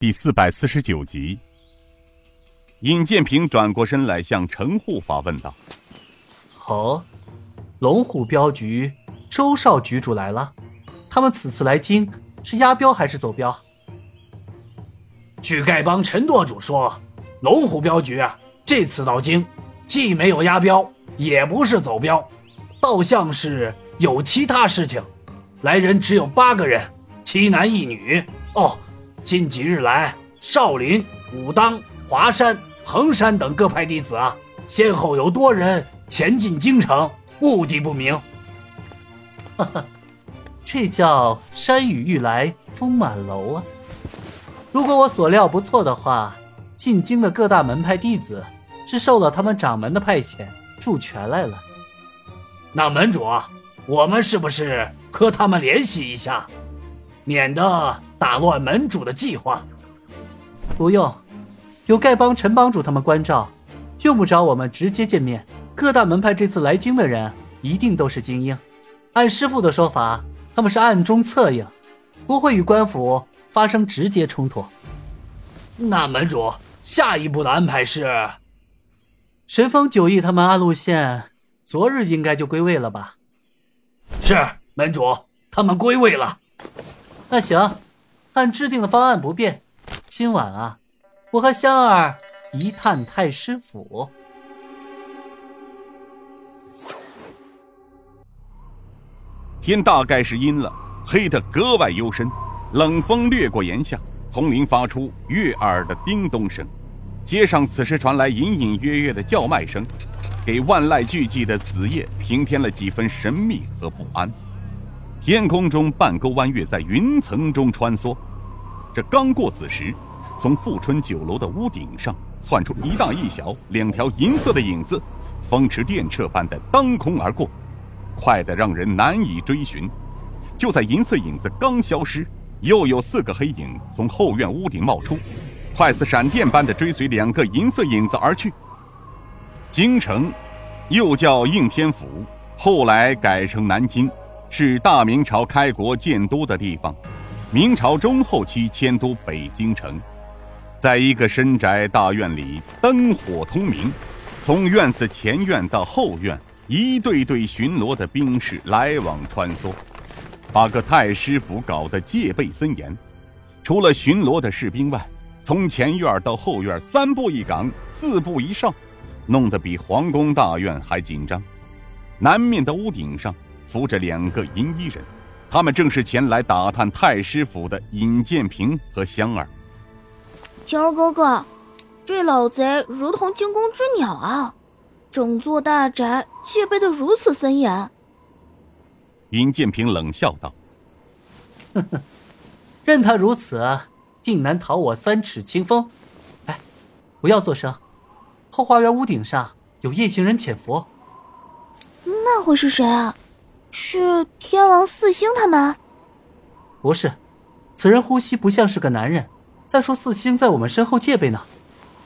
第四百四十九集，尹建平转过身来，向陈护法问道：“哦，龙虎镖局周少局主来了，他们此次来京是押镖还是走镖？”据丐帮陈舵主说，龙虎镖局啊，这次到京，既没有押镖，也不是走镖，倒像是有其他事情。来人只有八个人，七男一女。哦。近几日来，少林、武当、华山、衡山等各派弟子啊，先后有多人前进京城，目的不明。哈哈，这叫山雨欲来风满楼啊！如果我所料不错的话，进京的各大门派弟子是受了他们掌门的派遣，助拳来了。那门主，我们是不是和他们联系一下，免得？打乱门主的计划，不用，有丐帮陈帮主他们关照，用不着我们直接见面。各大门派这次来京的人一定都是精英，按师傅的说法，他们是暗中策应，不会与官府发生直接冲突。那门主下一步的安排是？神风九翼他们按路线昨日应该就归位了吧？是门主，他们归位了。那行。按制定的方案不变，今晚啊，我和香儿一探太师府。天大概是阴了，黑得格外幽深，冷风掠过檐下，铜铃发出悦耳的叮咚声。街上此时传来隐隐约约的叫卖声，给万籁俱寂的子夜平添了几分神秘和不安。天空中半钩弯月在云层中穿梭，这刚过子时，从富春酒楼的屋顶上窜出一大一小两条银色的影子，风驰电掣般的当空而过，快得让人难以追寻。就在银色影子刚消失，又有四个黑影从后院屋顶冒出，快似闪电般的追随两个银色影子而去。京城，又叫应天府，后来改成南京。是大明朝开国建都的地方，明朝中后期迁都北京城，在一个深宅大院里，灯火通明，从院子前院到后院，一队队巡逻的兵士来往穿梭，把个太师府搞得戒备森严。除了巡逻的士兵外，从前院到后院三步一岗，四步一哨，弄得比皇宫大院还紧张。南面的屋顶上。扶着两个银衣人，他们正是前来打探太师府的尹建平和香儿。平儿哥哥，这老贼如同惊弓之鸟啊！整座大宅戒备的如此森严。尹建平冷笑道：“呵呵，任他如此，定难逃我三尺清风。哎，不要作声，后花园屋顶上有夜行人潜伏。那会是谁啊？”是天王四星他们？不是，此人呼吸不像是个男人。再说四星在我们身后戒备呢，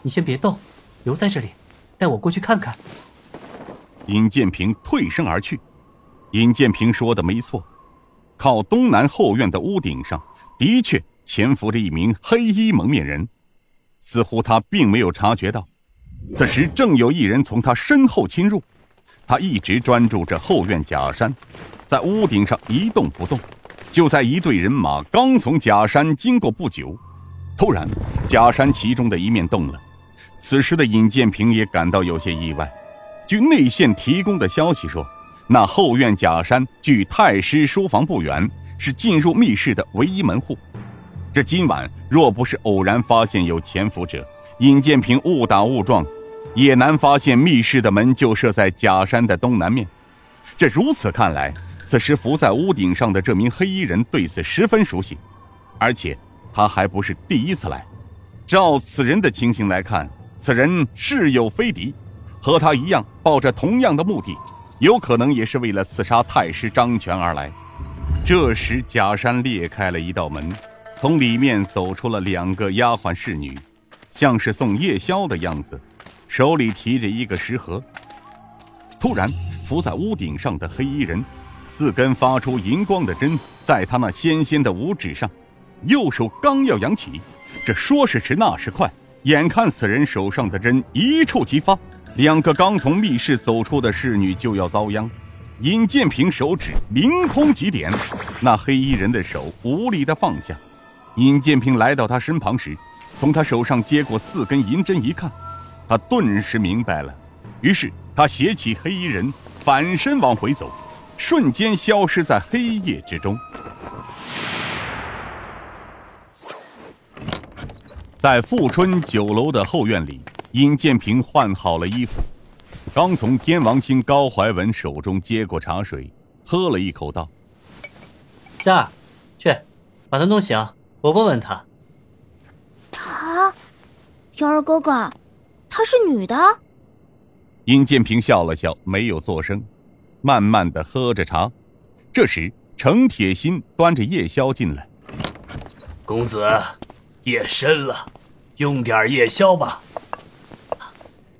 你先别动，留在这里，带我过去看看。尹建平退身而去。尹建平说的没错，靠东南后院的屋顶上的确潜伏着一名黑衣蒙面人，似乎他并没有察觉到。此时正有一人从他身后侵入。他一直专注着后院假山，在屋顶上一动不动。就在一队人马刚从假山经过不久，突然假山其中的一面动了。此时的尹建平也感到有些意外。据内线提供的消息说，那后院假山距太师书房不远，是进入密室的唯一门户。这今晚若不是偶然发现有潜伏者，尹建平误打误撞。也难发现密室的门就设在假山的东南面。这如此看来，此时伏在屋顶上的这名黑衣人对此十分熟悉，而且他还不是第一次来。照此人的情形来看，此人是有非敌，和他一样抱着同样的目的，有可能也是为了刺杀太师张权而来。这时，假山裂开了一道门，从里面走出了两个丫鬟侍女，像是送夜宵的样子。手里提着一个食盒。突然，伏在屋顶上的黑衣人，四根发出银光的针在他那纤纤的五指上，右手刚要扬起，这说时迟，那时快，眼看此人手上的针一触即发，两个刚从密室走出的侍女就要遭殃。尹建平手指凌空急点，那黑衣人的手无力的放下。尹建平来到他身旁时，从他手上接过四根银针一看，他顿时明白了。于是他携起黑衣人，反身往回走，瞬间消失在黑夜之中。在富春酒楼的后院里，尹建平换好了衣服，刚从天王星高怀文手中接过茶水，喝了一口，道：“仙儿，去，把他弄醒，我问问他。”啊，天儿哥哥，她是女的。殷建平笑了笑，没有作声，慢慢的喝着茶。这时，程铁心端着夜宵进来，公子。夜深了，用点夜宵吧。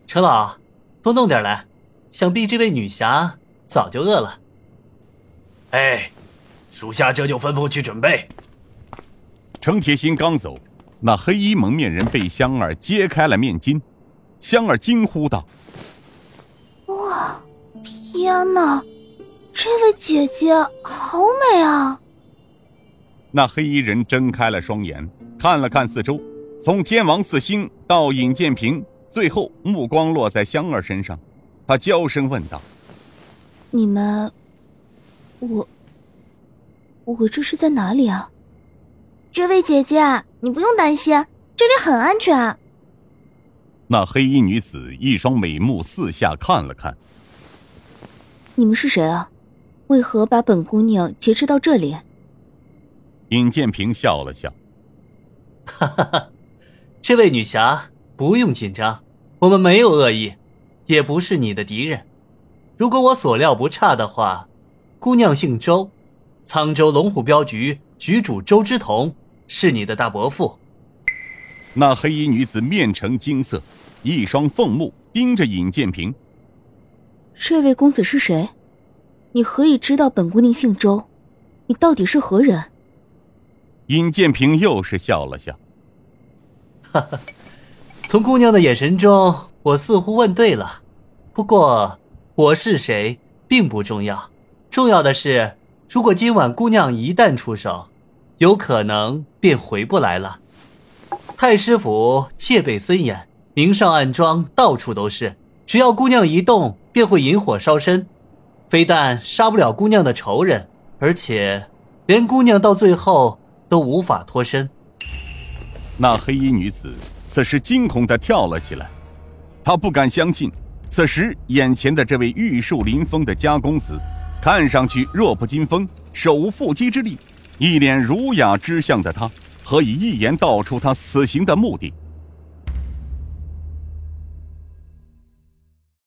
程老，多弄点来。想必这位女侠早就饿了。哎，属下这就吩咐去准备。程铁心刚走，那黑衣蒙面人被香儿揭开了面巾。香儿惊呼道：“哇，天哪，这位姐姐好美啊！”那黑衣人睁开了双眼。看了看四周，从天王四星到尹建平，最后目光落在香儿身上，他娇声问道：“你们，我，我这是在哪里啊？”这位姐姐，你不用担心，这里很安全。那黑衣女子一双美目四下看了看：“你们是谁啊？为何把本姑娘劫持到这里？”尹建平笑了笑。哈 哈哈，这位女侠不用紧张，我们没有恶意，也不是你的敌人。如果我所料不差的话，姑娘姓周，沧州龙虎镖局局主周之同是你的大伯父。那黑衣女子面呈金色，一双凤目盯着尹建平。这位公子是谁？你何以知道本姑娘姓周？你到底是何人？尹建平又是笑了笑，哈哈，从姑娘的眼神中，我似乎问对了。不过，我是谁并不重要，重要的是，如果今晚姑娘一旦出手，有可能便回不来了。太师府戒备森严，明上暗桩到处都是，只要姑娘一动，便会引火烧身。非但杀不了姑娘的仇人，而且连姑娘到最后。都无法脱身。那黑衣女子此时惊恐的跳了起来，她不敢相信，此时眼前的这位玉树临风的家公子，看上去弱不禁风，手无缚鸡之力，一脸儒雅之相的他，何以一言道出他死刑的目的？